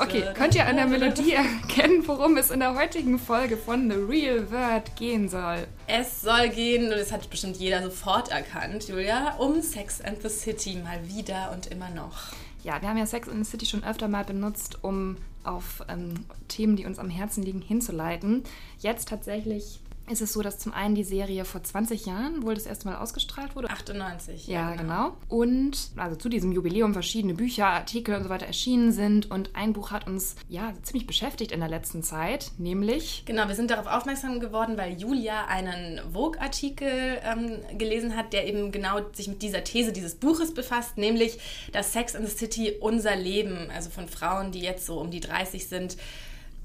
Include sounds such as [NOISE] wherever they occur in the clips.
Okay, könnt ihr an der Melodie erkennen, worum es in der heutigen Folge von The Real World gehen soll? Es soll gehen, und das hat bestimmt jeder sofort erkannt, Julia, um Sex and the City mal wieder und immer noch. Ja, wir haben ja Sex and the City schon öfter mal benutzt, um auf ähm, Themen, die uns am Herzen liegen, hinzuleiten. Jetzt tatsächlich ist es so, dass zum einen die Serie vor 20 Jahren wohl das erste Mal ausgestrahlt wurde. 98. Ja, genau. genau. Und also zu diesem Jubiläum verschiedene Bücher, Artikel und so weiter erschienen sind. Und ein Buch hat uns ja ziemlich beschäftigt in der letzten Zeit, nämlich. Genau, wir sind darauf aufmerksam geworden, weil Julia einen Vogue-Artikel ähm, gelesen hat, der eben genau sich mit dieser These dieses Buches befasst, nämlich, dass Sex in the City unser Leben, also von Frauen, die jetzt so um die 30 sind,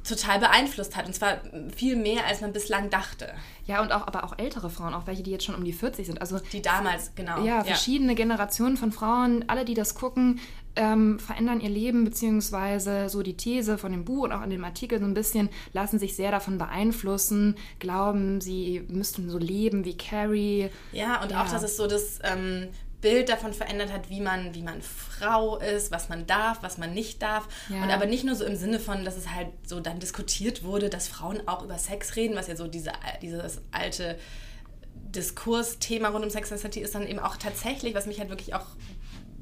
total beeinflusst hat. Und zwar viel mehr, als man bislang dachte. Ja, und auch, aber auch ältere Frauen, auch welche, die jetzt schon um die 40 sind. Also die damals, genau. Ja, verschiedene ja. Generationen von Frauen, alle, die das gucken, ähm, verändern ihr Leben, beziehungsweise so die These von dem Buch und auch in dem Artikel so ein bisschen, lassen sich sehr davon beeinflussen, glauben, sie müssten so leben wie Carrie. Ja, und ja. auch, dass es so das ähm, Bild davon verändert hat, wie man, wie man Frau ist, was man darf, was man nicht darf. Ja. Und aber nicht nur so im Sinne von, dass es halt so dann diskutiert wurde, dass Frauen auch über Sex reden, was ja so diese, dieses alte Diskursthema rund um Sex and City ist, dann eben auch tatsächlich, was mich halt wirklich auch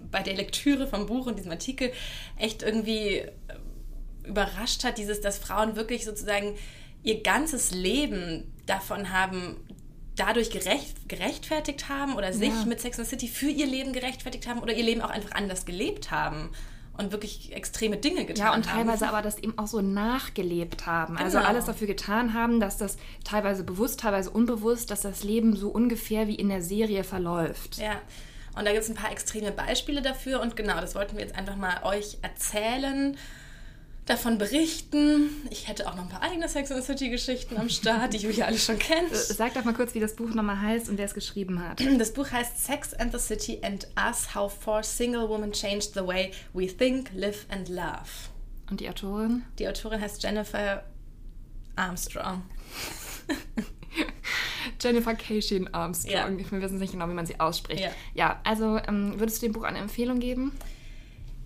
bei der Lektüre vom Buch und diesem Artikel echt irgendwie äh, überrascht hat, dieses, dass Frauen wirklich sozusagen ihr ganzes Leben davon haben, dadurch gerecht, gerechtfertigt haben oder sich ja. mit Sex and the City für ihr Leben gerechtfertigt haben oder ihr Leben auch einfach anders gelebt haben und wirklich extreme Dinge getan haben. Ja, und teilweise haben. aber das eben auch so nachgelebt haben. Also genau. Also alles dafür getan haben, dass das teilweise bewusst, teilweise unbewusst, dass das Leben so ungefähr wie in der Serie verläuft. Ja. Und da gibt es ein paar extreme Beispiele dafür und genau, das wollten wir jetzt einfach mal euch erzählen davon berichten. Ich hätte auch noch ein paar eigene Sex and the City Geschichten am Start, die Julia alle schon kennt. Äh, sag doch mal kurz, wie das Buch nochmal heißt und wer es geschrieben hat. Das Buch heißt Sex and the City and Us: How Four Single Women Changed the Way We Think, Live and Love. Und die Autorin? Die Autorin heißt Jennifer Armstrong. [LAUGHS] Jennifer Cation Armstrong. Ja. Wir wissen nicht genau, wie man sie ausspricht. Ja, ja also ähm, würdest du dem Buch eine Empfehlung geben?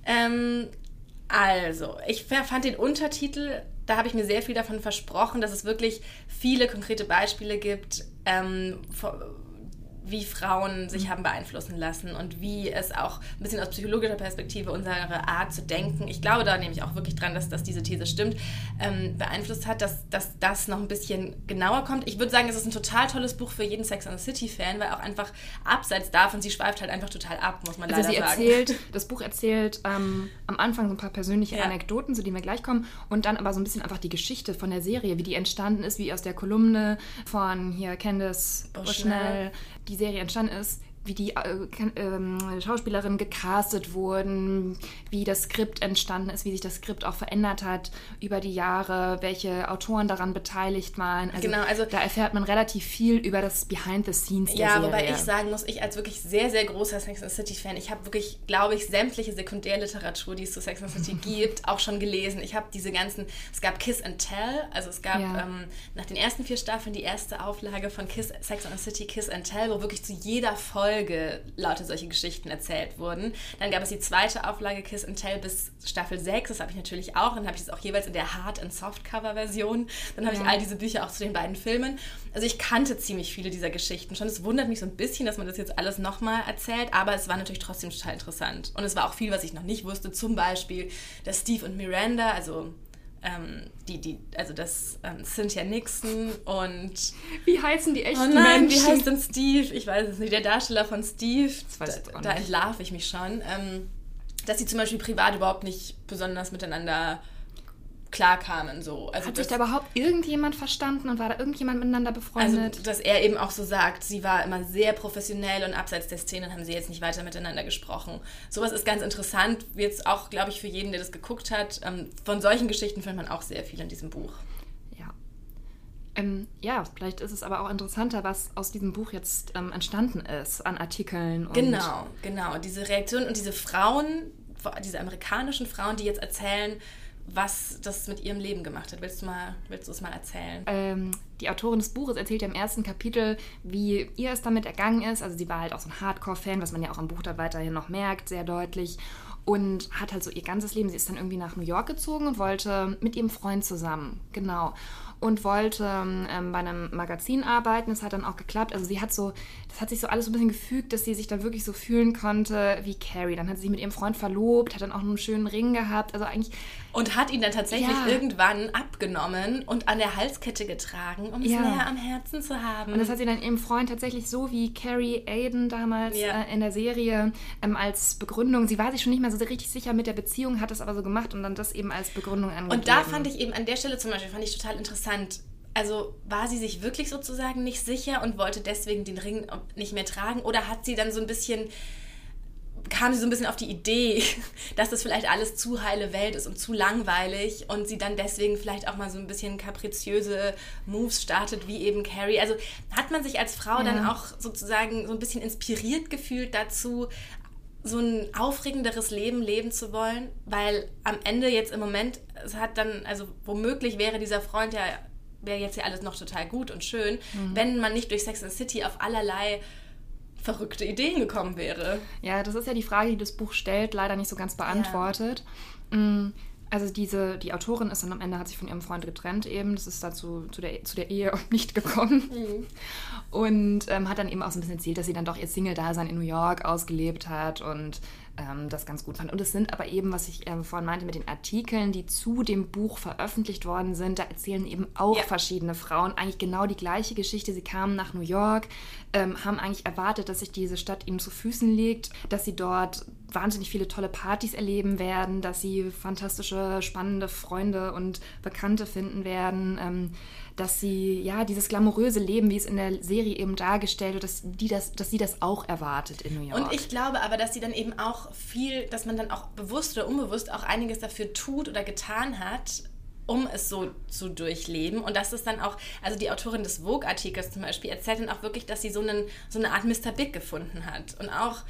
Ähm, also, ich fand den Untertitel, da habe ich mir sehr viel davon versprochen, dass es wirklich viele konkrete Beispiele gibt, ähm, wie Frauen sich mhm. haben beeinflussen lassen und wie es auch ein bisschen aus psychologischer Perspektive unsere Art zu denken, ich glaube da nehme ich auch wirklich dran, dass, dass diese These stimmt, ähm, beeinflusst hat, dass, dass das noch ein bisschen genauer kommt. Ich würde sagen, es ist ein total tolles Buch für jeden Sex and the City-Fan, weil auch einfach abseits davon, sie schweift halt einfach total ab, muss man also leider sie sagen. Erzählt, [LAUGHS] das Buch erzählt ähm, am Anfang so ein paar persönliche ja. Anekdoten, zu denen wir gleich kommen, und dann aber so ein bisschen einfach die Geschichte von der Serie, wie die entstanden ist, wie aus der Kolumne von hier Candice Bushnell die Serie entstanden ist, wie die äh, äh, Schauspielerinnen gecastet wurden, wie das Skript entstanden ist, wie sich das Skript auch verändert hat über die Jahre, welche Autoren daran beteiligt waren. Also, genau, also da erfährt man relativ viel über das Behind the Scenes der ja, Serie. Wobei ich sagen muss, ich als wirklich sehr, sehr großer Sex and City Fan, ich habe wirklich, glaube ich, sämtliche Sekundärliteratur, die es zu Sex and City [LAUGHS] gibt, auch schon gelesen. Ich habe diese ganzen, es gab Kiss and Tell, also es gab ja. ähm, nach den ersten vier Staffeln die erste Auflage von Kiss, Sex and City Kiss and Tell, wo wirklich zu jeder Folge Folge lauter solche Geschichten erzählt wurden. Dann gab es die zweite Auflage Kiss and Tell bis Staffel 6, das habe ich natürlich auch. Dann habe ich es auch jeweils in der Hard- und Softcover-Version. Dann habe ja. ich all diese Bücher auch zu den beiden Filmen. Also ich kannte ziemlich viele dieser Geschichten schon. Es wundert mich so ein bisschen, dass man das jetzt alles nochmal erzählt, aber es war natürlich trotzdem total interessant. Und es war auch viel, was ich noch nicht wusste. Zum Beispiel, dass Steve und Miranda, also ähm, die, die, also das ähm, Cynthia Nixon und. Wie heißen die echten oh nein, Menschen? Wie heißt denn Steve? Ich weiß es nicht. Der Darsteller von Steve. Da, da entlarve ich mich schon. Ähm, dass sie zum Beispiel privat überhaupt nicht besonders miteinander klarkamen. So. Also Hat sich da überhaupt irgendjemand verstanden und war da irgendjemand miteinander befreundet? Also, dass er eben auch so sagt, sie war immer sehr professionell und abseits der Szenen haben sie jetzt nicht weiter miteinander gesprochen. Sowas ist ganz interessant, jetzt auch, glaube ich, für jeden, der das geguckt hat. Ähm, von solchen Geschichten findet man auch sehr viel in diesem Buch. Ja. Ähm, ja, vielleicht ist es aber auch interessanter, was aus diesem Buch jetzt ähm, entstanden ist an Artikeln. genau, genau. Diese Reaktion und diese Frauen, diese amerikanischen Frauen, die jetzt erzählen, was das mit ihrem Leben gemacht hat. Willst du, mal, willst du es mal erzählen? Ähm, die Autorin des Buches erzählt ja im ersten Kapitel, wie ihr es damit ergangen ist. Also sie war halt auch so ein Hardcore-Fan, was man ja auch im Buch da weiterhin noch merkt, sehr deutlich. Und hat halt so ihr ganzes Leben, sie ist dann irgendwie nach New York gezogen und wollte mit ihrem Freund zusammen, genau und wollte ähm, bei einem Magazin arbeiten. Das hat dann auch geklappt. Also sie hat so, das hat sich so alles so ein bisschen gefügt, dass sie sich dann wirklich so fühlen konnte wie Carrie. Dann hat sie sich mit ihrem Freund verlobt, hat dann auch einen schönen Ring gehabt. Also eigentlich. Und hat ihn dann tatsächlich ja. irgendwann abgenommen und an der Halskette getragen, um es ja. näher am Herzen zu haben. Und das hat sie dann ihrem Freund tatsächlich so wie Carrie Aiden damals ja. äh, in der Serie ähm, als Begründung. Sie war sich schon nicht mehr so richtig sicher mit der Beziehung, hat es aber so gemacht und dann das eben als Begründung angegeben. Und da fand ich eben an der Stelle zum Beispiel fand ich total interessant interessant. Also war sie sich wirklich sozusagen nicht sicher und wollte deswegen den Ring nicht mehr tragen? Oder hat sie dann so ein bisschen, kam sie so ein bisschen auf die Idee, [LAUGHS] dass das vielleicht alles zu heile Welt ist und zu langweilig und sie dann deswegen vielleicht auch mal so ein bisschen kapriziöse Moves startet, wie eben Carrie. Also hat man sich als Frau ja. dann auch sozusagen so ein bisschen inspiriert gefühlt dazu, so ein aufregenderes Leben leben zu wollen, weil am Ende jetzt im Moment, es hat dann, also womöglich wäre dieser Freund ja, wäre jetzt ja alles noch total gut und schön, mhm. wenn man nicht durch Sex and City auf allerlei verrückte Ideen gekommen wäre. Ja, das ist ja die Frage, die das Buch stellt, leider nicht so ganz beantwortet. Ja. Mhm also diese, die Autorin ist dann am Ende, hat sich von ihrem Freund getrennt eben. Das ist dazu zu der, zu der Ehe [LAUGHS] nicht gekommen. Mhm. Und ähm, hat dann eben auch so ein bisschen erzählt, dass sie dann doch ihr Single-Dasein in New York ausgelebt hat und ähm, das ganz gut fand. Und es sind aber eben, was ich äh, vorhin meinte, mit den Artikeln, die zu dem Buch veröffentlicht worden sind, da erzählen eben auch ja. verschiedene Frauen eigentlich genau die gleiche Geschichte. Sie kamen nach New York, ähm, haben eigentlich erwartet, dass sich diese Stadt ihnen zu Füßen legt, dass sie dort wahnsinnig viele tolle Partys erleben werden, dass sie fantastische, spannende Freunde und Bekannte finden werden. Ähm, dass sie ja dieses glamouröse Leben, wie es in der Serie eben dargestellt wird, dass, die das, dass sie das auch erwartet in New York. Und ich glaube aber, dass sie dann eben auch viel, dass man dann auch bewusst oder unbewusst auch einiges dafür tut oder getan hat, um es so zu durchleben. Und das ist dann auch, also die Autorin des Vogue-Artikels zum Beispiel erzählt dann auch wirklich, dass sie so, einen, so eine Art Mr. Big gefunden hat. Und auch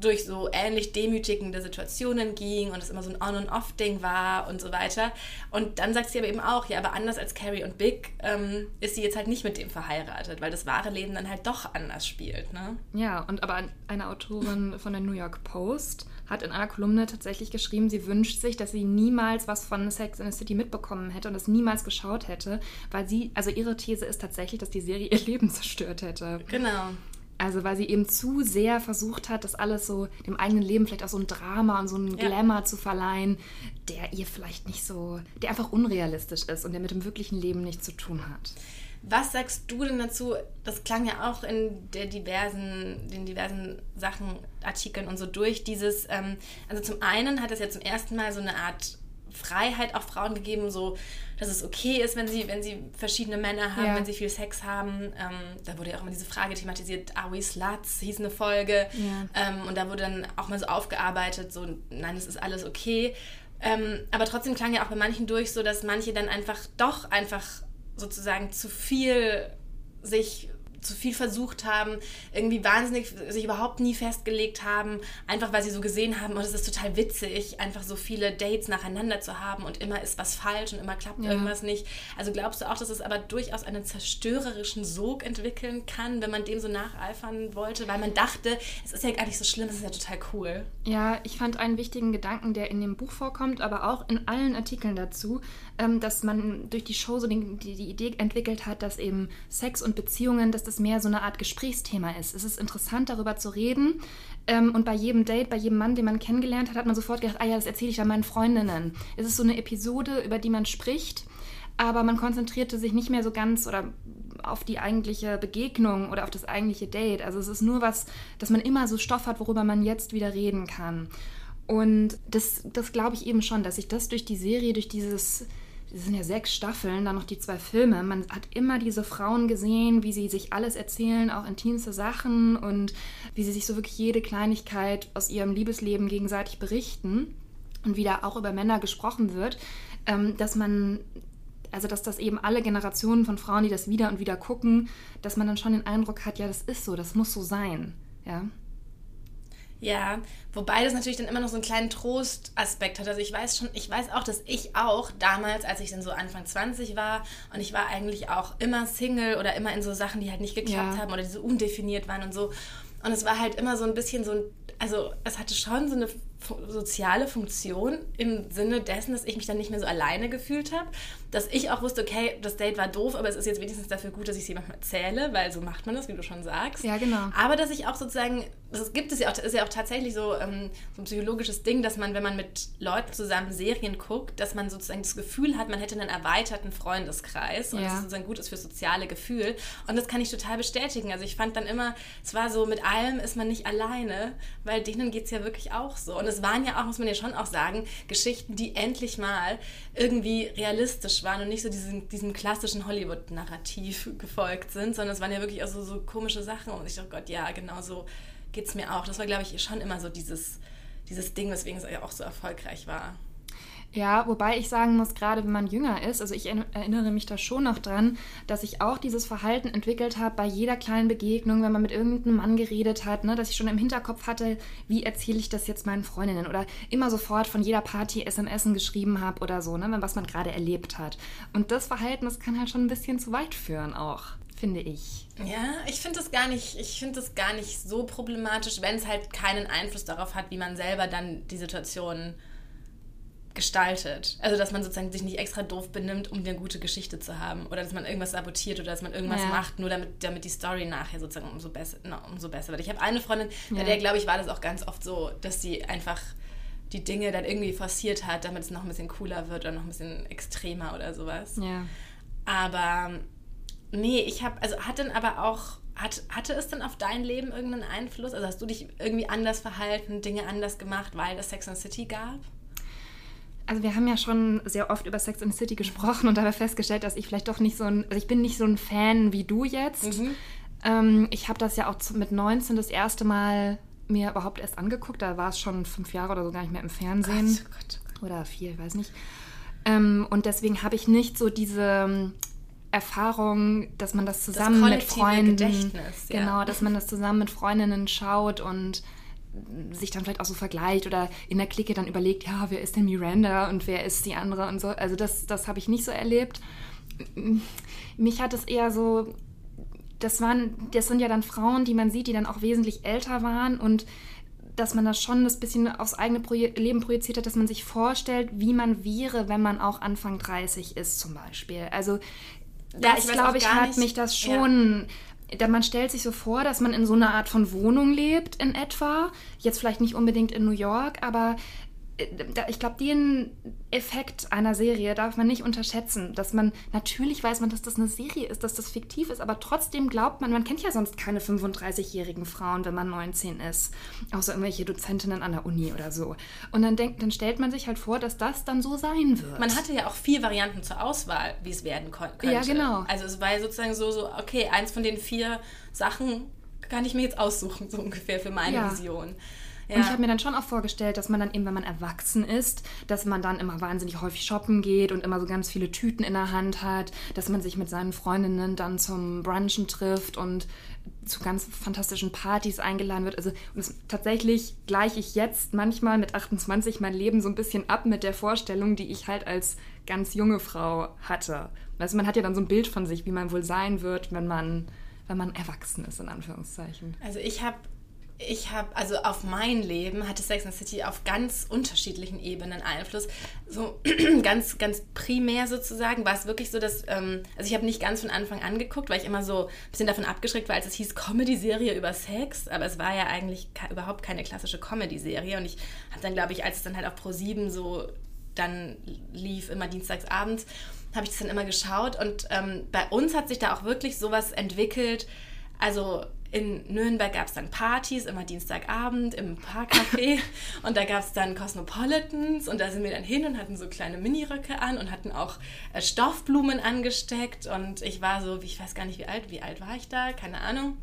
durch so ähnlich demütigende Situationen ging und es immer so ein On- und Off-Ding war und so weiter. Und dann sagt sie aber eben auch, ja, aber anders als Carrie und Big ähm, ist sie jetzt halt nicht mit dem verheiratet, weil das wahre Leben dann halt doch anders spielt. Ne? Ja, und aber eine Autorin von der New York Post hat in einer Kolumne tatsächlich geschrieben, sie wünscht sich, dass sie niemals was von Sex in the City mitbekommen hätte und das niemals geschaut hätte, weil sie, also ihre These ist tatsächlich, dass die Serie ihr Leben zerstört hätte. Genau. Also weil sie eben zu sehr versucht hat, das alles so dem eigenen Leben vielleicht auch so ein Drama und so einen ja. Glamour zu verleihen, der ihr vielleicht nicht so, der einfach unrealistisch ist und der mit dem wirklichen Leben nichts zu tun hat. Was sagst du denn dazu? Das klang ja auch in der diversen, den diversen Sachen, Artikeln und so durch. Dieses, ähm, also zum einen hat es ja zum ersten Mal so eine Art Freiheit auch Frauen gegeben, so dass es okay ist, wenn sie, wenn sie verschiedene Männer haben, ja. wenn sie viel Sex haben. Ähm, da wurde ja auch immer diese Frage thematisiert, are we sluts? hieß eine Folge. Ja. Ähm, und da wurde dann auch mal so aufgearbeitet, so nein, es ist alles okay. Ähm, aber trotzdem klang ja auch bei manchen durch so, dass manche dann einfach doch einfach sozusagen zu viel sich zu viel versucht haben, irgendwie wahnsinnig sich überhaupt nie festgelegt haben, einfach weil sie so gesehen haben, und oh, es ist total witzig, einfach so viele Dates nacheinander zu haben und immer ist was falsch und immer klappt ja. irgendwas nicht. Also glaubst du auch, dass es aber durchaus einen zerstörerischen Sog entwickeln kann, wenn man dem so nacheifern wollte, weil man dachte, es ist ja gar nicht so schlimm, es ist ja total cool. Ja, ich fand einen wichtigen Gedanken, der in dem Buch vorkommt, aber auch in allen Artikeln dazu, ähm, dass man durch die Show so die, die Idee entwickelt hat, dass eben Sex und Beziehungen, dass das mehr so eine Art Gesprächsthema ist. Es ist interessant, darüber zu reden. Ähm, und bei jedem Date, bei jedem Mann, den man kennengelernt hat, hat man sofort gedacht, ah ja, das erzähle ich dann meinen Freundinnen. Es ist so eine Episode, über die man spricht, aber man konzentrierte sich nicht mehr so ganz oder auf die eigentliche Begegnung oder auf das eigentliche Date. Also es ist nur was, dass man immer so Stoff hat, worüber man jetzt wieder reden kann. Und das, das glaube ich eben schon, dass sich das durch die Serie, durch dieses es sind ja sechs Staffeln, dann noch die zwei Filme. Man hat immer diese Frauen gesehen, wie sie sich alles erzählen, auch intimste Sachen und wie sie sich so wirklich jede Kleinigkeit aus ihrem Liebesleben gegenseitig berichten und wie da auch über Männer gesprochen wird, ähm, dass man, also dass das eben alle Generationen von Frauen, die das wieder und wieder gucken, dass man dann schon den Eindruck hat, ja, das ist so, das muss so sein, ja. Ja, wobei das natürlich dann immer noch so einen kleinen Trostaspekt hat. Also ich weiß schon, ich weiß auch, dass ich auch damals, als ich dann so Anfang 20 war und ich war eigentlich auch immer Single oder immer in so Sachen, die halt nicht geklappt ja. haben oder die so undefiniert waren und so. Und es war halt immer so ein bisschen so ein, also es hatte schon so eine soziale Funktion im Sinne dessen, dass ich mich dann nicht mehr so alleine gefühlt habe, dass ich auch wusste, okay, das Date war doof, aber es ist jetzt wenigstens dafür gut, dass ich es jemandem erzähle, weil so macht man das, wie du schon sagst. Ja, genau. Aber dass ich auch sozusagen, das gibt es ja auch, ist ja auch tatsächlich so, ähm, so ein psychologisches Ding, dass man, wenn man mit Leuten zusammen Serien guckt, dass man sozusagen das Gefühl hat, man hätte einen erweiterten Freundeskreis und ja. das sozusagen gut ist für soziale Gefühl. Und das kann ich total bestätigen. Also ich fand dann immer, es war so, mit allem ist man nicht alleine, weil denen geht es ja wirklich auch so. Und es waren ja auch, muss man ja schon auch sagen, Geschichten, die endlich mal irgendwie realistisch authentisch waren und nicht so diesem, diesem klassischen Hollywood-Narrativ gefolgt sind, sondern es waren ja wirklich auch so, so komische Sachen. Und ich dachte, Gott, ja, genau so geht es mir auch. Das war, glaube ich, schon immer so dieses, dieses Ding, weswegen es ja auch so erfolgreich war. Ja, wobei ich sagen muss, gerade wenn man jünger ist, also ich erinnere mich da schon noch dran, dass ich auch dieses Verhalten entwickelt habe bei jeder kleinen Begegnung, wenn man mit irgendeinem Mann geredet hat, ne, dass ich schon im Hinterkopf hatte, wie erzähle ich das jetzt meinen Freundinnen oder immer sofort von jeder Party SMS geschrieben habe oder so, ne, was man gerade erlebt hat. Und das Verhalten, das kann halt schon ein bisschen zu weit führen auch finde ich. Ja, ich finde das gar nicht, gar nicht so problematisch, wenn es halt keinen Einfluss darauf hat, wie man selber dann die Situation gestaltet. Also, dass man sozusagen sich nicht extra doof benimmt, um eine gute Geschichte zu haben. Oder dass man irgendwas sabotiert oder dass man irgendwas ja. macht, nur damit, damit die Story nachher sozusagen umso besser, no, umso besser wird. Ich habe eine Freundin, bei der, glaube ich, war das auch ganz oft so, dass sie einfach die Dinge dann irgendwie forciert hat, damit es noch ein bisschen cooler wird oder noch ein bisschen extremer oder sowas. Ja. Aber nee, ich habe, also hat dann aber auch, hat, hatte es denn auf dein Leben irgendeinen Einfluss? Also hast du dich irgendwie anders verhalten, Dinge anders gemacht, weil es Sex and City gab? Also wir haben ja schon sehr oft über Sex and the City gesprochen und dabei festgestellt, dass ich vielleicht doch nicht so ein, also ich bin nicht so ein Fan wie du jetzt. Mhm. Ähm, ich habe das ja auch mit 19 das erste Mal mir überhaupt erst angeguckt. Da war es schon fünf Jahre oder so gar nicht mehr im Fernsehen. Gott, Gott, Gott. Oder vier, ich weiß nicht. Ähm, und deswegen habe ich nicht so diese ähm, Erfahrung, dass man das zusammen das mit Freunden, Gedächtnis, ja. genau, dass man das zusammen mit Freundinnen schaut und sich dann vielleicht auch so vergleicht oder in der Clique dann überlegt, ja, wer ist denn Miranda und wer ist die andere und so. Also das, das habe ich nicht so erlebt. Mich hat es eher so, das waren, das sind ja dann Frauen, die man sieht, die dann auch wesentlich älter waren und dass man das schon das bisschen aufs eigene Proje Leben projiziert hat, dass man sich vorstellt, wie man wäre, wenn man auch Anfang 30 ist zum Beispiel. Also das, ja, glaube ich, hat nicht. mich das schon... Ja man stellt sich so vor, dass man in so einer Art von Wohnung lebt in etwa. Jetzt vielleicht nicht unbedingt in New York, aber ich glaube, den Effekt einer Serie darf man nicht unterschätzen. Dass man, natürlich weiß man, dass das eine Serie ist, dass das fiktiv ist, aber trotzdem glaubt man, man kennt ja sonst keine 35-jährigen Frauen, wenn man 19 ist. Außer irgendwelche Dozentinnen an der Uni oder so. Und dann, denkt, dann stellt man sich halt vor, dass das dann so sein wird. Man hatte ja auch vier Varianten zur Auswahl, wie es werden könnte. Ja, genau. Also es war sozusagen so, so, okay, eins von den vier Sachen kann ich mir jetzt aussuchen, so ungefähr für meine ja. Vision. Ja. Und ich habe mir dann schon auch vorgestellt, dass man dann eben, wenn man erwachsen ist, dass man dann immer wahnsinnig häufig shoppen geht und immer so ganz viele Tüten in der Hand hat, dass man sich mit seinen Freundinnen dann zum Brunchen trifft und zu ganz fantastischen Partys eingeladen wird. Also und tatsächlich gleiche ich jetzt manchmal mit 28 mein Leben so ein bisschen ab mit der Vorstellung, die ich halt als ganz junge Frau hatte. Also man hat ja dann so ein Bild von sich, wie man wohl sein wird, wenn man wenn man erwachsen ist, in Anführungszeichen. Also ich habe ich habe, also auf mein Leben hatte Sex and City auf ganz unterschiedlichen Ebenen Einfluss. So [CLEARS THROAT] ganz, ganz primär sozusagen war es wirklich so, dass, ähm, also ich habe nicht ganz von Anfang an geguckt, weil ich immer so ein bisschen davon abgeschreckt war, als es hieß Comedy-Serie über Sex, aber es war ja eigentlich überhaupt keine klassische Comedy-Serie. Und ich habe dann, glaube ich, als es dann halt auf Pro 7 so dann lief, immer dienstagsabends, habe ich das dann immer geschaut. Und ähm, bei uns hat sich da auch wirklich sowas entwickelt, also in Nürnberg gab es dann Partys, immer Dienstagabend im Parkcafé. [LAUGHS] Und da gab es dann Cosmopolitans. Und da sind wir dann hin und hatten so kleine Miniröcke an und hatten auch äh, Stoffblumen angesteckt. Und ich war so, ich weiß gar nicht wie alt, wie alt war ich da, keine Ahnung.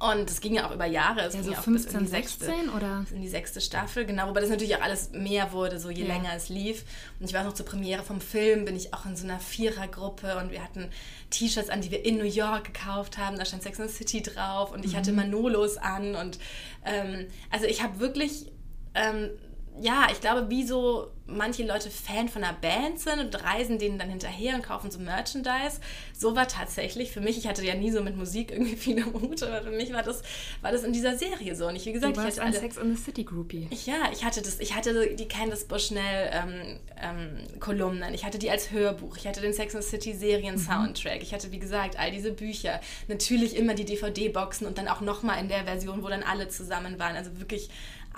Und es ging ja auch über Jahre. Es ja, ging so auch 15, bis in die sechste, 16 oder? in die sechste Staffel, genau. Wobei das natürlich auch alles mehr wurde, so je Ja. länger es lief. Und ich weiß noch, zur Premiere vom Film bin ich auch in so einer Vierergruppe und wir hatten T-Shirts an, die wir in New York gekauft haben. Da stand Sex and the City drauf und ich hatte Manolos an. Und ähm, also ich habe wirklich ähm, ja, ich glaube, wie so manche Leute Fan von einer Band sind und reisen denen dann hinterher und kaufen so Merchandise. So war tatsächlich für mich, ich hatte ja nie so mit Musik irgendwie [LAUGHS] viel am Hut, aber für mich war das, war das in dieser Serie so. Und ich, wie gesagt, Du ich warst hatte ein alle, Sex in the City Groupie. ich, ja, ich hatte das, ich hatte die Candice Bushnell ähm, ähm, Kolumnen, ich hatte die als Hörbuch, ich hatte den Sex and the City Serien Soundtrack, ich hatte wie gesagt all diese Bücher, natürlich immer die DVD-Boxen und dann auch nochmal in der Version, wo dann alle zusammen waren, also wirklich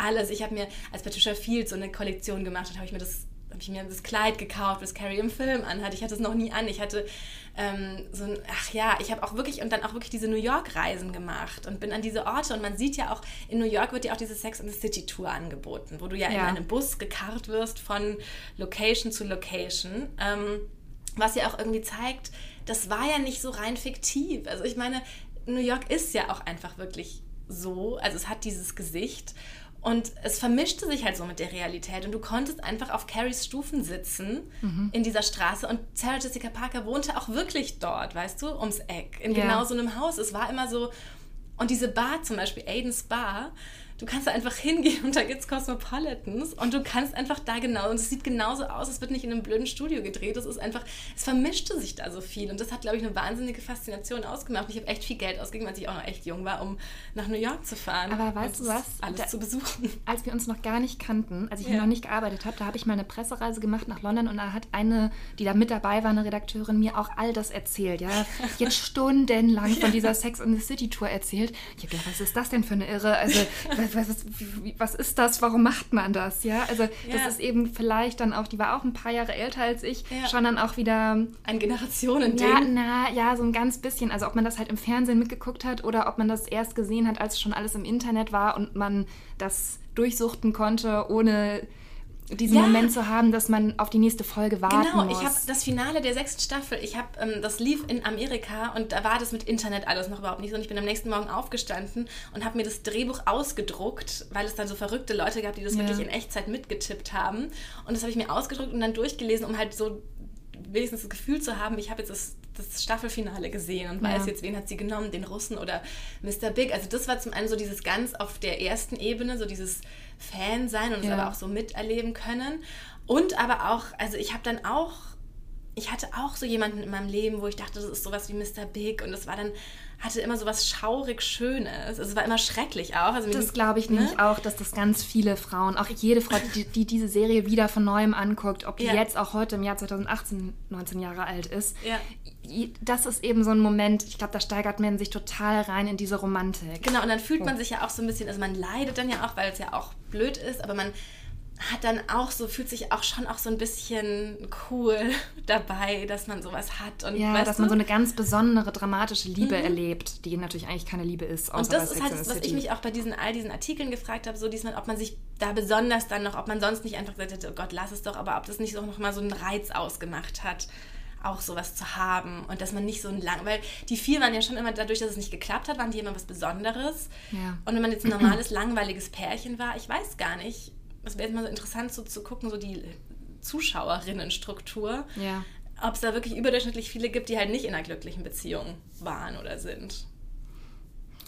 alles. Ich habe mir, als Patricia Field so eine Kollektion gemacht hat, habe ich mir das habe ich mir das Kleid gekauft, das Carrie im Film anhat. Ich hatte es noch nie an. Ich hatte ähm, so ein, ach ja, ich habe auch wirklich und dann auch wirklich diese New York-Reisen gemacht und bin an diese Orte und man sieht ja auch, in New York wird ja auch diese Sex and the City Tour angeboten, wo du ja, in Ja. einem Bus gekarrt wirst von Location zu Location. Ähm, was ja auch irgendwie zeigt, das war ja nicht so rein fiktiv. Also ich meine, New York ist ja auch einfach wirklich so, also es hat dieses Gesicht und es vermischte sich halt so mit der Realität und du konntest einfach auf Carries Stufen sitzen in dieser Straße und Sarah Jessica Parker wohnte auch wirklich dort, weißt du, ums Eck, in Ja. genau so einem Haus. Es war immer so, und diese Bar zum Beispiel, Aiden's Bar, du kannst da einfach hingehen und da gibt's Cosmopolitans und du kannst einfach da genau, und es sieht genauso aus, es wird nicht in einem blöden Studio gedreht, es ist einfach, es vermischte sich da so viel und das hat, glaube ich, eine wahnsinnige Faszination ausgemacht. Ich habe echt viel Geld ausgegeben, als ich auch noch echt jung war, um nach New York zu fahren. Aber weißt und du was? Alles Da- zu besuchen. [LAUGHS] Als wir uns noch gar nicht kannten, als ich hier Ja. noch nicht gearbeitet habe, da habe ich mal eine Pressereise gemacht nach London und da hat eine, die da mit dabei war, eine Redakteurin, mir auch all das erzählt. Ja, jetzt [LAUGHS] stundenlang von dieser Sex and the City Tour erzählt. Ich habe gedacht, was ist das denn für eine Irre? Also, was, [LAUGHS] was, was, ist das? Warum macht man das? Ja, also, Ja. das ist eben vielleicht dann auch, die war auch ein paar Jahre älter als ich, Ja. schon dann auch wieder Ein Generationending. ja, na, ja, so ein ganz bisschen. Also ob man das halt im Fernsehen mitgeguckt hat oder ob man das erst gesehen hat, als schon alles im Internet war und man das durchsuchten konnte, ohne diesen Ja. Moment zu haben, dass man auf die nächste Folge warten Genau, muss. ich habe das Finale der sechsten Staffel, ich habe, ähm, das lief in Amerika und da war das mit Internet alles noch überhaupt nicht so. Und ich bin am nächsten Morgen aufgestanden und habe mir das Drehbuch ausgedruckt, weil es dann so verrückte Leute gab, die das Ja. wirklich in Echtzeit mitgetippt haben. Und das habe ich mir ausgedruckt und dann durchgelesen, um halt so wenigstens das Gefühl zu haben, ich habe jetzt das, das Staffelfinale gesehen und weiß Ja. jetzt, wen hat sie genommen, den Russen oder Mr. Big. Also das war zum einen so dieses ganz auf der ersten Ebene, so dieses Fan sein und es Ja. aber auch so miterleben können. Und aber auch, also ich habe dann auch, ich hatte auch so jemanden in meinem Leben, wo ich dachte, das ist sowas wie Mr. Big und das war dann, hatte immer sowas schaurig Schönes. Es war immer schrecklich auch. Also Das glaube ich ne? nämlich auch, dass das ganz viele Frauen, auch jede Frau, die, die diese Serie wieder von neuem anguckt, ob die Ja. jetzt auch heute im Jahr 2018 19 Jahre alt ist, Ja. das ist eben so ein Moment, ich glaube, da steigert man sich total rein in diese Romantik. Genau, und dann fühlt man sich ja auch so ein bisschen, also man leidet dann ja auch, weil es ja auch blöd ist, aber man hat dann auch so, fühlt sich auch schon auch so ein bisschen cool [LAUGHS] dabei, dass man sowas hat. Und Ja, dass du? man so eine ganz besondere dramatische Liebe erlebt, die natürlich eigentlich keine Liebe ist, Und das ist halt das, was ich mich auch bei diesen all diesen Artikeln gefragt habe, so diesmal, ob man sich da besonders dann noch, ob man sonst nicht einfach gesagt hätte, oh Gott, lass es doch, aber ob das nicht auch noch mal so einen Reiz ausgemacht hat, auch sowas zu haben und dass man nicht so ein lang, weil die vier waren ja schon immer dadurch, dass es nicht geklappt hat, waren die immer was Besonderes. Ja. Und wenn man jetzt ein normales langweiliges Pärchen war, ich weiß gar nicht, es wäre jetzt mal so interessant so zu gucken, so die Zuschauerinnenstruktur, Ja. ob es da wirklich überdurchschnittlich viele gibt, die halt nicht in einer glücklichen Beziehung waren oder sind.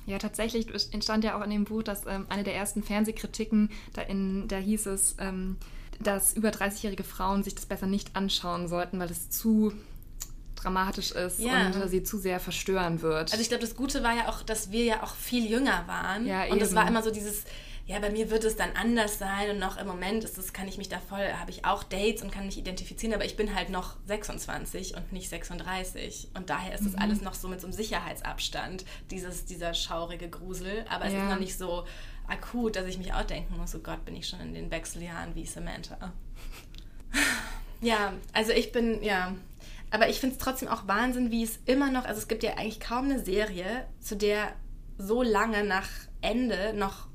Ja, tatsächlich entstand ja auch in dem Buch, dass ähm, eine der ersten Fernsehkritiken, da, in, da hieß es, ähm, dass über 30-jährige Frauen sich das besser nicht anschauen sollten, weil es zu dramatisch ist Ja. und sie zu sehr verstören wird. Also ich glaube, das Gute war ja auch, dass wir ja auch viel jünger waren. Ja, und es war immer so dieses, ja, bei mir wird es dann anders sein und noch im Moment ist das, kann ich mich da voll, habe ich auch Dates und kann mich identifizieren, aber ich bin halt noch 26 und nicht 36. Und daher ist das Mhm. alles noch so mit so einem Sicherheitsabstand, dieses, dieser schaurige Grusel. Aber es Ja. ist noch nicht so akut, dass ich mich auch denken muss, oh Gott, bin ich schon in den Wechseljahren wie Samantha. [LAUGHS] Ja, also ich bin, ja. Aber ich finde es trotzdem auch Wahnsinn, wie es immer noch, also es gibt ja eigentlich kaum eine Serie, zu der so lange nach Ende noch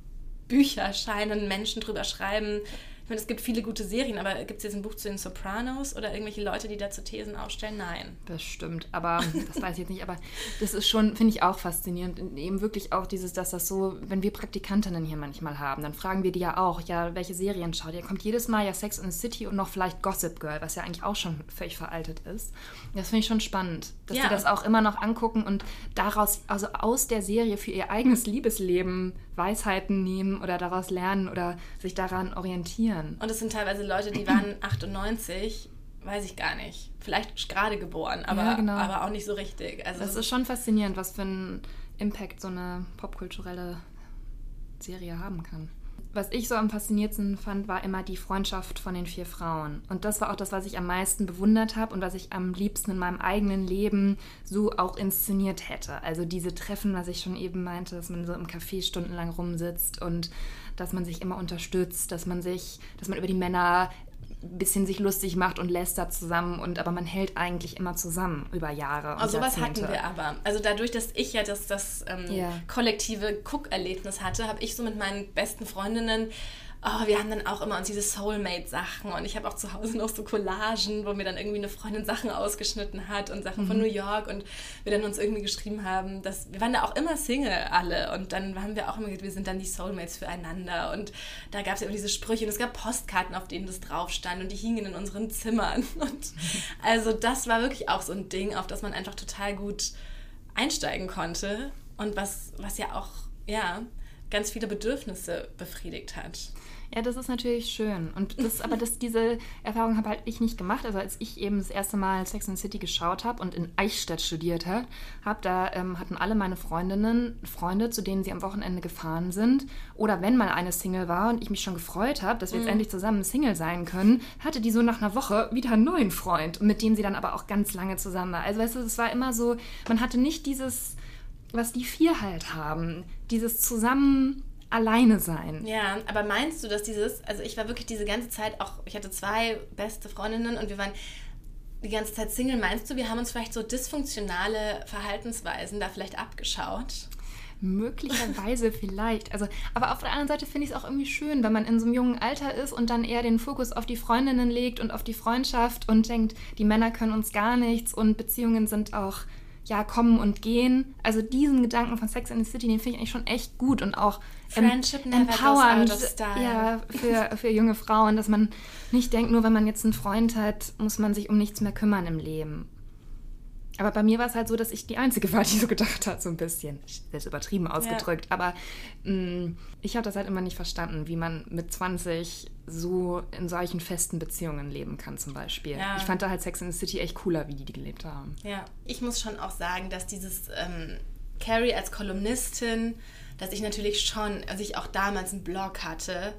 Bücher erscheinen, Menschen drüber schreiben, Ich meine, es gibt viele gute Serien, aber gibt es jetzt ein Buch zu den Sopranos oder irgendwelche Leute, die dazu Thesen aufstellen? Nein. Das stimmt, aber das weiß ich jetzt nicht. Aber das ist schon, finde ich auch faszinierend. Eben wirklich auch dieses, dass das so, wenn wir Praktikantinnen hier manchmal haben, dann fragen wir die ja auch, ja, welche Serien schaut ihr? Kommt jedes Mal ja Sex in the City und noch vielleicht Gossip Girl, was ja eigentlich auch schon völlig veraltet ist. Das finde ich schon spannend, dass ja. die das auch immer noch angucken und daraus, also aus der Serie für ihr eigenes Liebesleben Weisheiten nehmen oder daraus lernen oder sich daran orientieren. Und es sind teilweise Leute, die waren [CLEARS THROAT] 98, weiß ich gar nicht. Vielleicht gerade geboren, aber, ja, genau. aber auch nicht so richtig. Also das ist schon faszinierend, was für einen Impact so eine popkulturelle Serie haben kann was ich so am faszinierendsten fand, war immer die Freundschaft von den vier Frauen. Und das war auch das, was ich am meisten bewundert habe und was ich am liebsten in meinem eigenen Leben so auch inszeniert hätte. Also diese Treffen, was ich schon eben meinte, dass man so im Café stundenlang rumsitzt und dass man sich immer unterstützt, dass man sich, dass man über die Männer bisschen sich lustig macht und lästert zusammen und aber man hält eigentlich immer zusammen über Jahre. Also sowas hatten wir aber. Also dadurch, dass ich ja das, das ähm, yeah. kollektive Cook-Erlebnis hatte, habe ich so mit meinen besten Freundinnen oh, wir haben dann auch immer uns diese Soulmate-Sachen und ich habe auch zu Hause noch so Collagen, wo mir dann irgendwie eine Freundin Sachen ausgeschnitten hat und Sachen mhm. von New York und wir dann uns irgendwie geschrieben haben, dass wir waren da auch immer Single alle und dann haben wir auch immer gesagt, wir sind dann die Soulmates füreinander und da gab es ja immer diese Sprüche und es gab Postkarten, auf denen das drauf stand und die hingen in unseren Zimmern [LAUGHS] und also das war wirklich auch so ein Ding, auf das man einfach total gut einsteigen konnte und was, was ja auch, ja, ganz viele Bedürfnisse befriedigt hat. Ja, das ist natürlich schön. Und das, aber das, [LAUGHS] diese Erfahrung habe halt ich nicht gemacht. Also als ich eben das erste Mal Sex and the City geschaut habe und in Eichstätt studiert habe, da ähm, hatten alle meine Freundinnen Freunde, zu denen sie am Wochenende gefahren sind. Oder wenn mal eine Single war und ich mich schon gefreut habe, dass wir jetzt mhm. endlich zusammen Single sein können, hatte die so nach einer Woche wieder einen neuen Freund, mit dem sie dann aber auch ganz lange zusammen war. Also weißt du, es war immer so, man hatte nicht dieses, was die vier halt haben, dieses zusammen alleine sein. Ja, aber meinst du, dass dieses, also ich war wirklich diese ganze Zeit auch, ich hatte zwei beste Freundinnen und wir waren die ganze Zeit Single. Meinst du, wir haben uns vielleicht so dysfunktionale Verhaltensweisen da vielleicht abgeschaut? Möglicherweise [LAUGHS] vielleicht. Also, aber auf der anderen Seite finde ich es auch irgendwie schön, wenn man in so einem jungen Alter ist und dann eher den Fokus auf die Freundinnen legt und auf die Freundschaft und denkt, die Männer können uns gar nichts und Beziehungen sind auch ja, kommen und gehen. Also diesen Gedanken von Sex in the City, den finde ich eigentlich schon echt gut und auch Friendship empowernd ja, für, für junge Frauen, dass man nicht denkt, nur wenn man jetzt einen Freund hat, muss man sich um nichts mehr kümmern im Leben. Aber bei mir war es halt so, dass ich die Einzige war, [LAUGHS] die so gedacht hat, so ein bisschen. Selbst übertrieben ausgedrückt. Ja. Aber mh, mm, ich habe das halt immer nicht verstanden, wie man mit 20 so in solchen festen Beziehungen leben kann, zum Beispiel. Ja. Ich fand da halt Sex in the City echt cooler, wie die die gelebt haben. Ja, ich muss schon auch sagen, dass dieses ähm, Carrie als Kolumnistin, dass ich natürlich schon, als ich auch damals einen Blog hatte,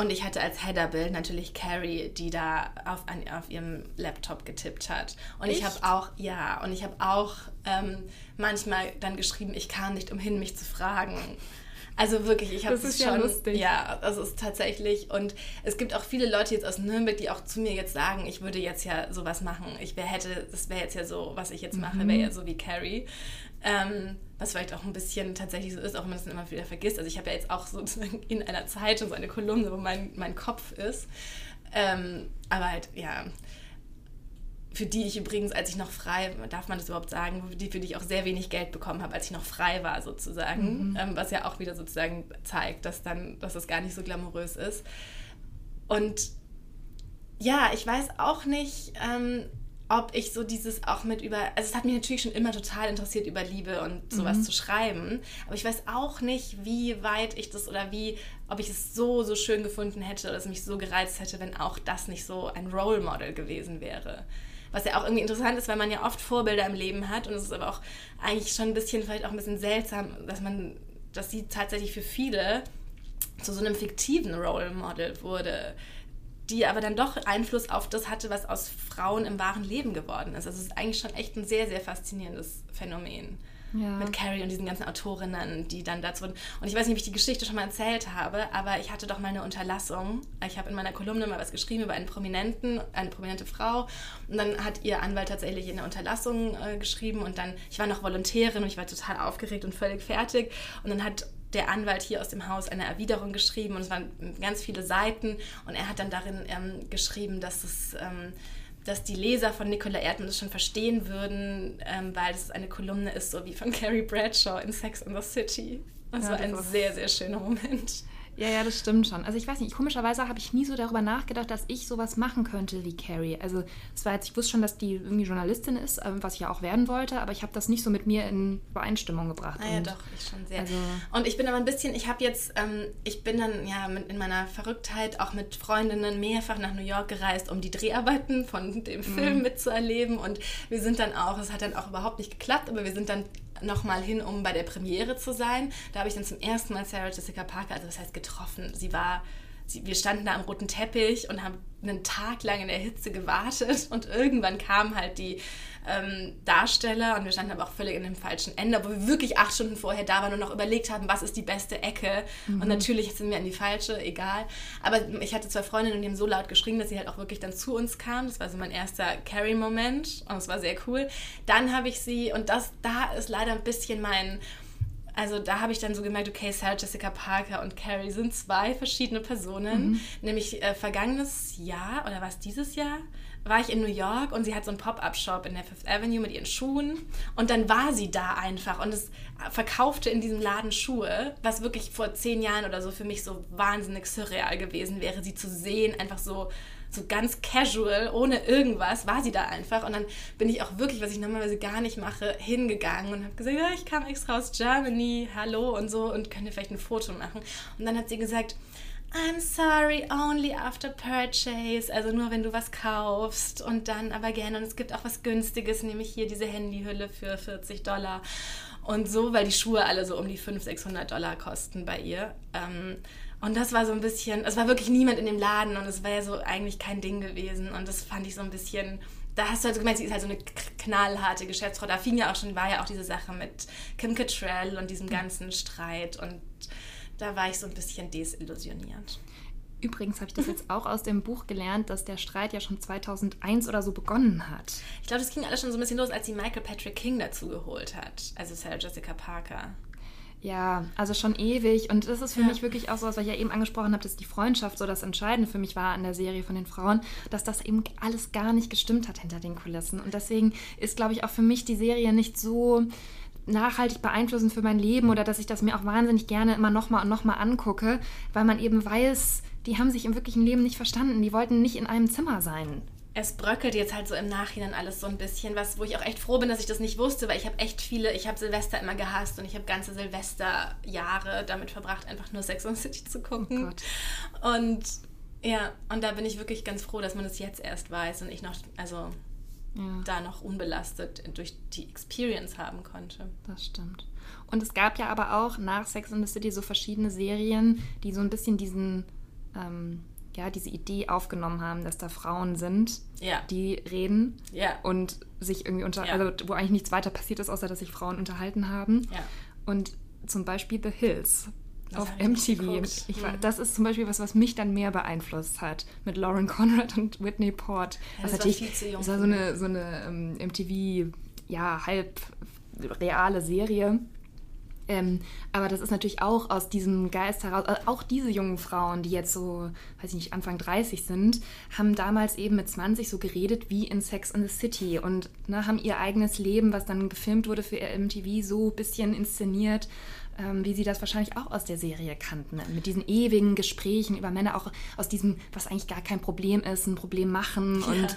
und ich hatte als Headerbild natürlich Carrie, die da auf, an, auf ihrem Laptop getippt hat. Und Echt? ich habe auch, ja, und ich habe auch ähm, manchmal dann geschrieben, ich kam nicht umhin, mich zu fragen. Also wirklich, ich habe es schon. Ja, lustig. ja, das ist tatsächlich. Und es gibt auch viele Leute jetzt aus Nürnberg, die auch zu mir jetzt sagen, ich würde jetzt ja sowas machen. Ich wär, hätte, das wäre jetzt ja so, was ich jetzt mache, mhm. wäre ja so wie Carrie. Ähm, was vielleicht auch ein bisschen tatsächlich so ist, auch wenn man es immer wieder vergisst. Also ich habe ja jetzt auch sozusagen [LAUGHS] in einer Zeitung so eine Kolumne, wo mein, mein Kopf ist. Ähm, aber halt, ja, für die ich übrigens, als ich noch frei, darf man das überhaupt sagen, für die, für die ich auch sehr wenig Geld bekommen habe, als ich noch frei war sozusagen, mhm. ähm, was ja auch wieder sozusagen zeigt, dass dann, dass das gar nicht so glamourös ist. Und ja, ich weiß auch nicht, ähm, ob ich so dieses auch mit über, also es hat mich natürlich schon immer total interessiert, über Liebe und sowas mhm. zu schreiben, aber ich weiß auch nicht, wie weit ich das oder wie, ob ich es so, so schön gefunden hätte oder es mich so gereizt hätte, wenn auch das nicht so ein Role Model gewesen wäre. Was ja auch irgendwie interessant ist, weil man ja oft Vorbilder im Leben hat und es ist aber auch eigentlich schon ein bisschen, vielleicht auch ein bisschen seltsam, dass man, dass sie tatsächlich für viele zu so einem fiktiven Role Model wurde die aber dann doch Einfluss auf das hatte, was aus Frauen im wahren Leben geworden ist. Also es ist eigentlich schon echt ein sehr, sehr faszinierendes Phänomen. Ja. Mit Carrie und diesen ganzen Autorinnen, die dann dazu wurden. Und ich weiß nicht, ob ich die Geschichte schon mal erzählt habe, aber ich hatte doch mal eine Unterlassung. Ich habe in meiner Kolumne mal was geschrieben über einen Prominenten, eine prominente Frau. Und dann hat ihr Anwalt tatsächlich eine Unterlassung äh, geschrieben. Und dann, ich war noch Volontärin und ich war total aufgeregt und völlig fertig. Und dann hat der Anwalt hier aus dem Haus eine Erwiderung geschrieben und es waren ganz viele Seiten und er hat dann darin ähm, geschrieben, dass es ähm, dass die Leser von Nicola Erdmann das schon verstehen würden, ähm, weil es eine Kolumne ist, so wie von Carrie Bradshaw in Sex and the City. Das ja, war ein sehr, sehr schöner Moment. Ja, ja, das stimmt schon. Also ich weiß nicht, komischerweise habe ich nie so darüber nachgedacht, dass ich sowas machen könnte wie Carrie. Also es war jetzt, ich wusste schon, dass die irgendwie Journalistin ist, ähm, was ich ja auch werden wollte, aber ich habe das nicht so mit mir in Übereinstimmung gebracht. Ah ja, doch, ich schon sehr. Also, und ich bin aber ein bisschen, ich habe jetzt, ähm, ich bin dann ja in meiner Verrücktheit auch mit Freundinnen mehrfach nach New York gereist, um die Dreharbeiten von dem Film mhm. mitzuerleben und wir sind dann auch, es hat dann auch überhaupt nicht geklappt, aber wir sind dann nochmal hin, um bei der Premiere zu sein. Da habe ich dann zum ersten Mal Sarah Jessica Parker, also das heißt getroffen. Sie war, sie, wir standen da am roten Teppich und haben einen Tag lang in der Hitze gewartet und irgendwann kamen halt die ähm, Darsteller und wir standen aber auch völlig in dem falschen Ende, wo wir wirklich acht Stunden vorher da waren und noch überlegt haben, was ist die beste Ecke. Mhm. Und natürlich sind wir in die falsche, egal. Aber ich hatte zwei Freundinnen und die haben so laut geschrien, dass sie halt auch wirklich dann zu uns kamen. Das war so mein erster Carrie-Moment und es war sehr cool. Dann habe ich sie, und das, da ist leider ein bisschen mein also da habe ich dann so gemerkt, okay, Sarah Jessica Parker und Carrie sind zwei verschiedene Personen. Mhm. Nämlich äh, vergangenes Jahr, oder war es dieses Jahr? War ich in New York und sie hat so einen Pop-up-Shop in der Fifth Avenue mit ihren Schuhen und dann war sie da einfach und es verkaufte in diesem Laden Schuhe, was wirklich vor zehn Jahren oder so für mich so wahnsinnig surreal gewesen wäre, sie zu sehen, einfach so so ganz casual, ohne irgendwas, war sie da einfach. Und dann bin ich auch wirklich, was ich normalerweise gar nicht mache, hingegangen und habe gesagt, ja, ich kam extra aus Germany, hallo und so und könnt ihr vielleicht ein Foto machen. Und dann hat sie gesagt, I'm sorry, only after purchase. Also nur wenn du was kaufst und dann aber gerne. Und es gibt auch was Günstiges, nämlich hier diese Handyhülle für 40 Dollar. Und so, weil die Schuhe alle so um die 500, 600 Dollar kosten bei ihr. Ähm, und das war so ein bisschen, es war wirklich niemand in dem Laden und es war ja so eigentlich kein Ding gewesen. Und das fand ich so ein bisschen, da hast du halt so gemerkt, sie ist halt so eine knallharte Geschäftsfrau. Da fing ja auch schon, war ja auch diese Sache mit Kim Cattrall und diesem ganzen Streit und da war ich so ein bisschen desillusioniert. Übrigens habe ich das jetzt auch aus dem Buch gelernt, dass der Streit ja schon 2001 oder so begonnen hat. Ich glaube, das ging alles schon so ein bisschen los, als sie Michael Patrick King dazu geholt hat, also Sarah Jessica Parker. Ja, also schon ewig. Und das ist für ja. mich wirklich auch so, was ich ja eben angesprochen habe, dass die Freundschaft so das Entscheidende für mich war an der Serie von den Frauen, dass das eben alles gar nicht gestimmt hat hinter den Kulissen. Und deswegen ist, glaube ich, auch für mich die Serie nicht so nachhaltig beeinflussend für mein Leben oder dass ich das mir auch wahnsinnig gerne immer nochmal und nochmal angucke, weil man eben weiß, die haben sich im wirklichen Leben nicht verstanden. Die wollten nicht in einem Zimmer sein. Es bröckelt jetzt halt so im Nachhinein alles so ein bisschen, was, wo ich auch echt froh bin, dass ich das nicht wusste, weil ich habe echt viele, ich habe Silvester immer gehasst und ich habe ganze Silvesterjahre damit verbracht, einfach nur Sex and City zu gucken. Oh und ja, und da bin ich wirklich ganz froh, dass man das jetzt erst weiß und ich noch, also ja. da noch unbelastet durch die Experience haben konnte. Das stimmt. Und es gab ja aber auch nach Sex in the City so verschiedene Serien, die so ein bisschen diesen, ähm, ja, diese Idee aufgenommen haben, dass da Frauen sind, ja. die reden ja. und sich irgendwie unter, also wo eigentlich nichts weiter passiert ist, außer dass sich Frauen unterhalten haben. Und zum Beispiel The Hills auf MTV. Ich war, mhm. das ist zum Beispiel was, was mich dann mehr beeinflusst hat mit Lauren Conrad und Whitney Port. Das, natürlich, war das war so eine, so eine um, ähm, MTV, ja, halb reale Serie. Ähm, aber das ist natürlich auch aus diesem Geist heraus, also auch diese jungen Frauen, die jetzt so, weiß ich nicht, Anfang 30 sind, haben damals eben mit 20 so geredet wie in Sex in the City und ne, haben ihr eigenes Leben, was dann gefilmt wurde für MTV, so ein bisschen inszeniert wie sie das wahrscheinlich auch aus der Serie kannten. Mit diesen ewigen Gesprächen über Männer, auch aus diesem, was eigentlich gar kein Problem ist, ein Problem machen. Ja. Und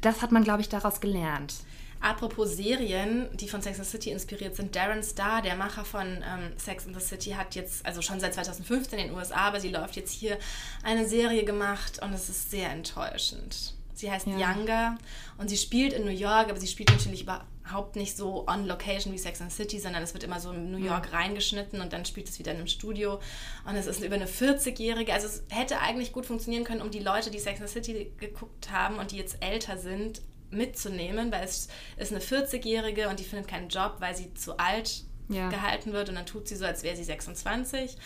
das hat man, glaube ich, daraus gelernt. Apropos Serien, die von Sex and the City inspiriert sind, Darren Star, der Macher von ähm, Sex and the City, hat jetzt, also schon seit 2015 in den USA, aber sie läuft jetzt hier, eine Serie gemacht und es ist sehr enttäuschend. Sie heißt ja. Younger und sie spielt in New York, aber sie spielt natürlich über, überhaupt nicht so on location wie Sex and City, sondern es wird immer so in New York ja. reingeschnitten und dann spielt es wieder in einem Studio. Und es ist über eine 40-Jährige. Also es hätte eigentlich gut funktionieren können, um die Leute, die Sex and City geguckt haben und die jetzt älter sind, mitzunehmen, weil es ist eine 40-Jährige und die findet keinen Job, weil sie zu alt ja. gehalten wird und dann tut sie so, als wäre sie 26.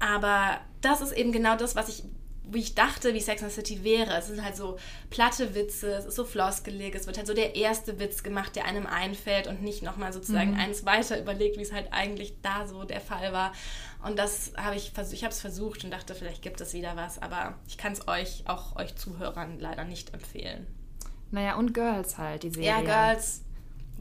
Aber das ist eben genau das, was ich wie ich dachte, wie Sex and the City wäre. Es sind halt so platte Witze, es ist so floskelig, es wird halt so der erste Witz gemacht, der einem einfällt und nicht nochmal sozusagen mhm. eins weiter überlegt, wie es halt eigentlich da so der Fall war. Und das habe ich versucht, ich habe es versucht und dachte, vielleicht gibt es wieder was, aber ich kann es euch, auch euch Zuhörern leider nicht empfehlen. Naja, und Girls halt, die Serie. Ja, Girls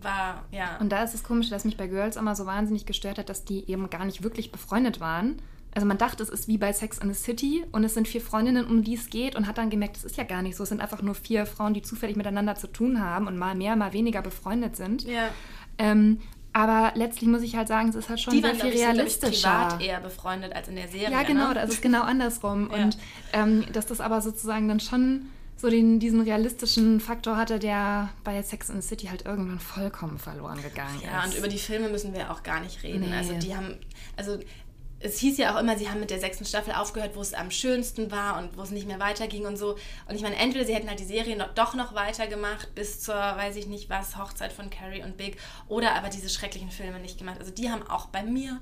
war, ja. Und da ist es komisch, dass mich bei Girls immer so wahnsinnig gestört hat, dass die eben gar nicht wirklich befreundet waren. Also man dachte, es ist wie bei Sex in the City und es sind vier Freundinnen, um die es geht und hat dann gemerkt, es ist ja gar nicht so. Es sind einfach nur vier Frauen, die zufällig miteinander zu tun haben und mal mehr, mal weniger befreundet sind. Ja. Ähm, aber letztlich muss ich halt sagen, es ist halt schon die sehr viel realistischer. Die waren, privat eher befreundet als in der Serie. Ja, genau, ne? da ist genau andersrum. ja. Und ähm, dass das aber sozusagen dann schon so den, diesen realistischen Faktor hatte, der bei Sex in the City halt irgendwann vollkommen verloren gegangen ja, ist. Ja, und über die Filme müssen wir auch gar nicht reden. Nee. Also die haben, also es hieß ja auch immer, sie haben mit der sechsten Staffel aufgehört, wo es am schönsten war und wo es nicht mehr weiterging und so. Und ich meine, entweder sie hätten halt die Serie noch, doch noch weitergemacht bis zur, weiß ich nicht was, Hochzeit von Carrie und Big oder aber diese schrecklichen Filme nicht gemacht. Also die haben auch bei mir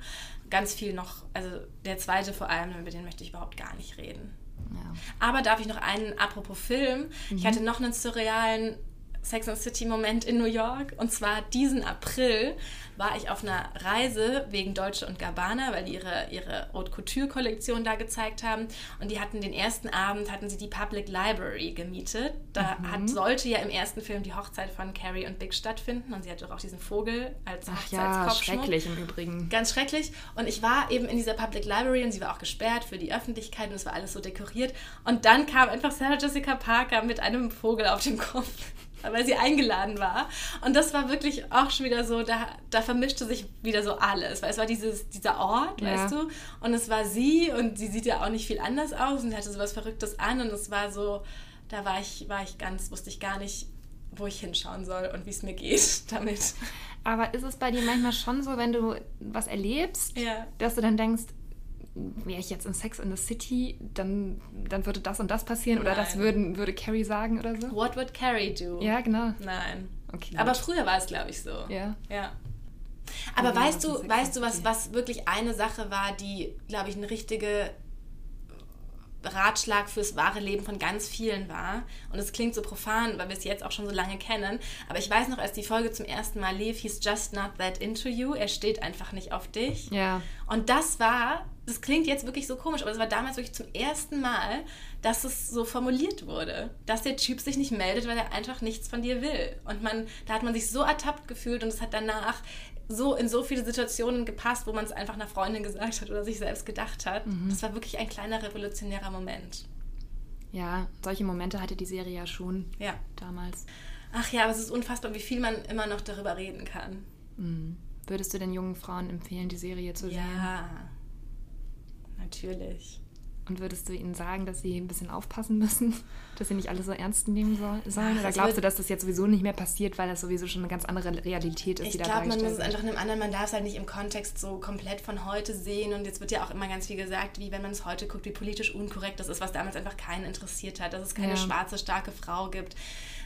ganz viel noch, also der zweite vor allem, über den möchte ich überhaupt gar nicht reden. Ja. Aber darf ich noch einen, apropos Film, mhm. ich hatte noch einen surrealen Sex and City Moment in New York. Und zwar diesen April war ich auf einer Reise wegen Deutsche und Gabbana, weil die ihre, ihre Haute Couture Kollektion da gezeigt haben. Und die hatten den ersten Abend, hatten sie die Public Library gemietet. Da mhm. hat, sollte ja im ersten Film die Hochzeit von Carrie und Big stattfinden. Und sie hatte auch diesen Vogel als Ach. Ja, schrecklich im Übrigen. Ganz schrecklich. Und ich war eben in dieser Public Library und sie war auch gesperrt für die Öffentlichkeit und es war alles so dekoriert. Und dann kam einfach Sarah Jessica Parker mit einem Vogel auf dem Kopf weil sie eingeladen war. Und das war wirklich auch schon wieder so, da, da vermischte sich wieder so alles. Weil es war dieses, dieser Ort, ja. weißt du? Und es war sie und sie sieht ja auch nicht viel anders aus und hatte so was Verrücktes an. Und es war so, da war ich, war ich ganz, wusste ich gar nicht, wo ich hinschauen soll und wie es mir geht [LAUGHS] damit. Aber ist es bei dir manchmal schon so, wenn du was erlebst, ja. dass du dann denkst, wäre ich jetzt in Sex in the City, dann, dann würde das und das passieren Nein. oder das würden, würde Carrie sagen oder so? What would Carrie do? Ja, genau. Nein. Okay, Aber früher war es, glaube ich, so. Ja. Ja. Aber ja, weißt du, weißt du, was, was wirklich eine Sache war, die, glaube ich, eine richtige Ratschlag fürs wahre Leben von ganz vielen war. Und es klingt so profan, weil wir es jetzt auch schon so lange kennen. Aber ich weiß noch, als die Folge zum ersten Mal lief, hieß Just Not That Into You. Er steht einfach nicht auf dich. Ja. Und das war, das klingt jetzt wirklich so komisch, aber es war damals wirklich zum ersten Mal, dass es so formuliert wurde. Dass der Typ sich nicht meldet, weil er einfach nichts von dir will. Und man, da hat man sich so ertappt gefühlt und es hat danach so in so viele Situationen gepasst, wo man es einfach einer Freundin gesagt hat oder sich selbst gedacht hat. Mhm. Das war wirklich ein kleiner revolutionärer Moment. Ja, solche Momente hatte die Serie ja schon ja. damals. Ach ja, aber es ist unfassbar, wie viel man immer noch darüber reden kann. Mhm. Würdest du den jungen Frauen empfehlen, die Serie zu sehen? Ja, natürlich. Und würdest du ihnen sagen, dass sie ein bisschen aufpassen müssen, [LAUGHS] dass sie nicht alle so ernst nehmen sollen? Oder glaubst du, dass das jetzt sowieso nicht mehr passiert, weil das sowieso schon eine ganz andere Realität ist, Ich glaube, man muss es einfach einem anderen, man darf es halt nicht im Kontext so komplett von heute sehen. Und jetzt wird ja auch immer ganz viel gesagt, wie wenn man es heute guckt, wie politisch unkorrekt das ist, was damals einfach keinen interessiert hat, dass es keine ja. schwarze, starke Frau gibt.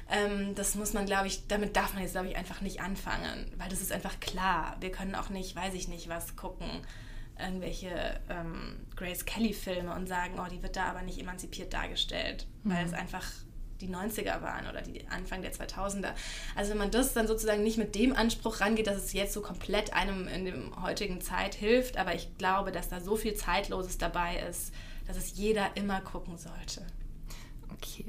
Ähm, das muss man, glaube ich, damit darf man jetzt, glaube ich, einfach nicht anfangen, weil das ist einfach klar. Wir können auch nicht, weiß ich nicht, was gucken irgendwelche ähm, Grace Kelly-Filme und sagen, oh, die wird da aber nicht emanzipiert dargestellt, mhm. weil es einfach die 90er waren oder die Anfang der 2000er. Also wenn man das dann sozusagen nicht mit dem Anspruch rangeht, dass es jetzt so komplett einem in der heutigen Zeit hilft, aber ich glaube, dass da so viel Zeitloses dabei ist, dass es jeder immer gucken sollte. Okay.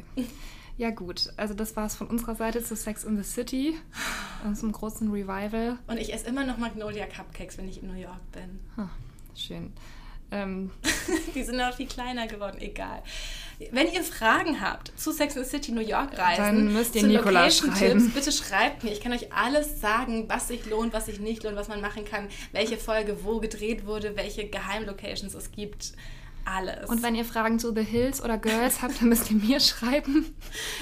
Ja gut, also das war es von unserer Seite zu Sex in the City, zum großen Revival. Und ich esse immer noch Magnolia Cupcakes, wenn ich in New York bin. Hm. Schön. Ähm. [LAUGHS] Die sind noch viel kleiner geworden, egal. Wenn ihr Fragen habt zu Sex and the City New York Reisen, dann müsst ihr Nikola schreiben. bitte schreibt mir. Ich kann euch alles sagen, was sich lohnt, was sich nicht lohnt, was man machen kann, welche Folge wo gedreht wurde, welche Geheimlocations es gibt alles. Und wenn ihr Fragen zu The Hills oder Girls habt, dann müsst ihr mir schreiben.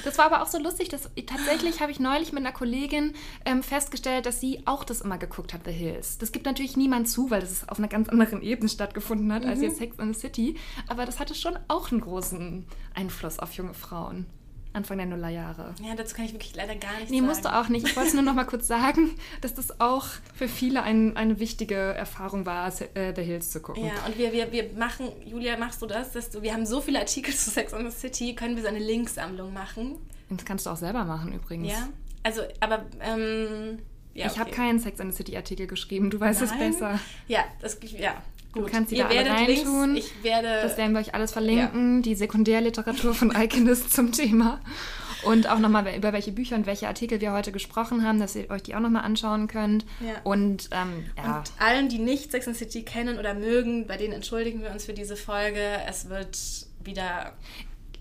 Das war aber auch so lustig, dass tatsächlich habe ich neulich mit einer Kollegin ähm, festgestellt, dass sie auch das immer geguckt hat, The Hills. Das gibt natürlich niemand zu, weil das auf einer ganz anderen Ebene stattgefunden hat mhm. als jetzt Sex in the City. Aber das hatte schon auch einen großen Einfluss auf junge Frauen. Anfang der Nullerjahre. Ja, dazu kann ich wirklich leider gar nichts nee, sagen. Nee, musst du auch nicht. Ich wollte nur noch mal kurz sagen, [LAUGHS] dass das auch für viele ein, eine wichtige Erfahrung war, äh, The Hills zu gucken. Ja, und wir, wir, wir machen, Julia, machst du das? Dass du, wir haben so viele Artikel [LAUGHS] zu Sex and the City, können wir so eine Linksammlung machen? Das kannst du auch selber machen übrigens. Ja, also, aber... Ähm, ja, ich okay. habe keinen Sex and the City Artikel geschrieben, du weißt Nein. es besser. Ja, das, ja, Du kannst sie Ihr da alle reintun. Links, ich werde, das werden wir euch alles verlinken. Ja. Die Sekundärliteratur von Alchemist [LAUGHS] zum Thema. Und auch nochmal, über welche Bücher und welche Artikel wir heute gesprochen haben, dass ihr euch die auch nochmal anschauen könnt. Ja. Und, ähm, ja. und allen, die nicht Sex and City kennen oder mögen, bei denen entschuldigen wir uns für diese Folge. Es wird wieder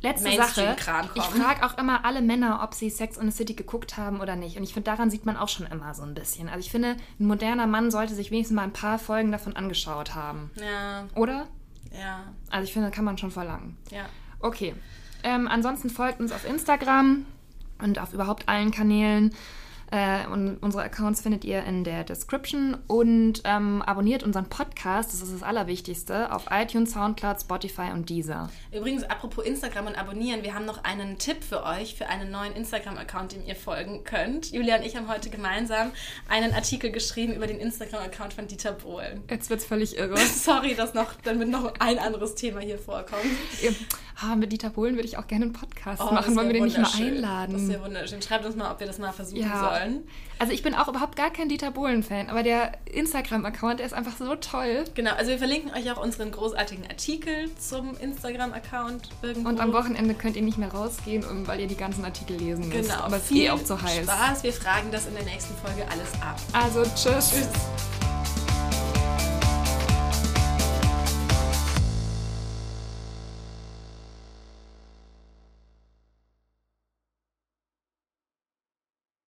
Letzte Sache. Ich frage auch immer alle Männer, ob sie Sex in the City geguckt haben oder nicht. Und ich finde, daran sieht man auch schon immer so ein bisschen. Also ich finde, ein moderner Mann sollte sich wenigstens mal ein paar Folgen davon angeschaut haben. Ja. Oder? Ja. Also ich finde, kann man schon verlangen. Ja. Okay. Ähm, ansonsten folgt uns auf Instagram und auf überhaupt allen Kanälen. Äh, und unsere Accounts findet ihr in der Description und ähm, abonniert unseren Podcast, das ist das Allerwichtigste, auf iTunes, Soundcloud, Spotify und Deezer. Übrigens, apropos Instagram und abonnieren, wir haben noch einen Tipp für euch für einen neuen Instagram-Account, dem ihr folgen könnt. Julia und ich haben heute gemeinsam einen Artikel geschrieben über den Instagram-Account von Dieter Bohlen. Jetzt wird es völlig irre. [LAUGHS] Sorry, dass noch, damit noch ein anderes Thema hier vorkommt. Ja, ah, mit Dieter Bohlen würde ich auch gerne einen Podcast oh, machen. Wollen wir den nicht mal einladen? Das ist ja wunderschön. Schreibt uns mal, ob wir das mal versuchen ja. sollen sollen. Also ich bin auch überhaupt gar kein Dieter Bohlen-Fan, aber der Instagram-Account, der ist einfach so toll. Genau, also wir verlinken euch auch unseren großartigen Artikel zum Instagram-Account irgendwo. Und am Wochenende könnt ihr nicht mehr rausgehen, weil ihr die ganzen Artikel lesen müsst. Genau, aber es ist eh auch zu heiß. Spaß, wir fragen das in der nächsten Folge alles ab. Also tschüss. Tschüss.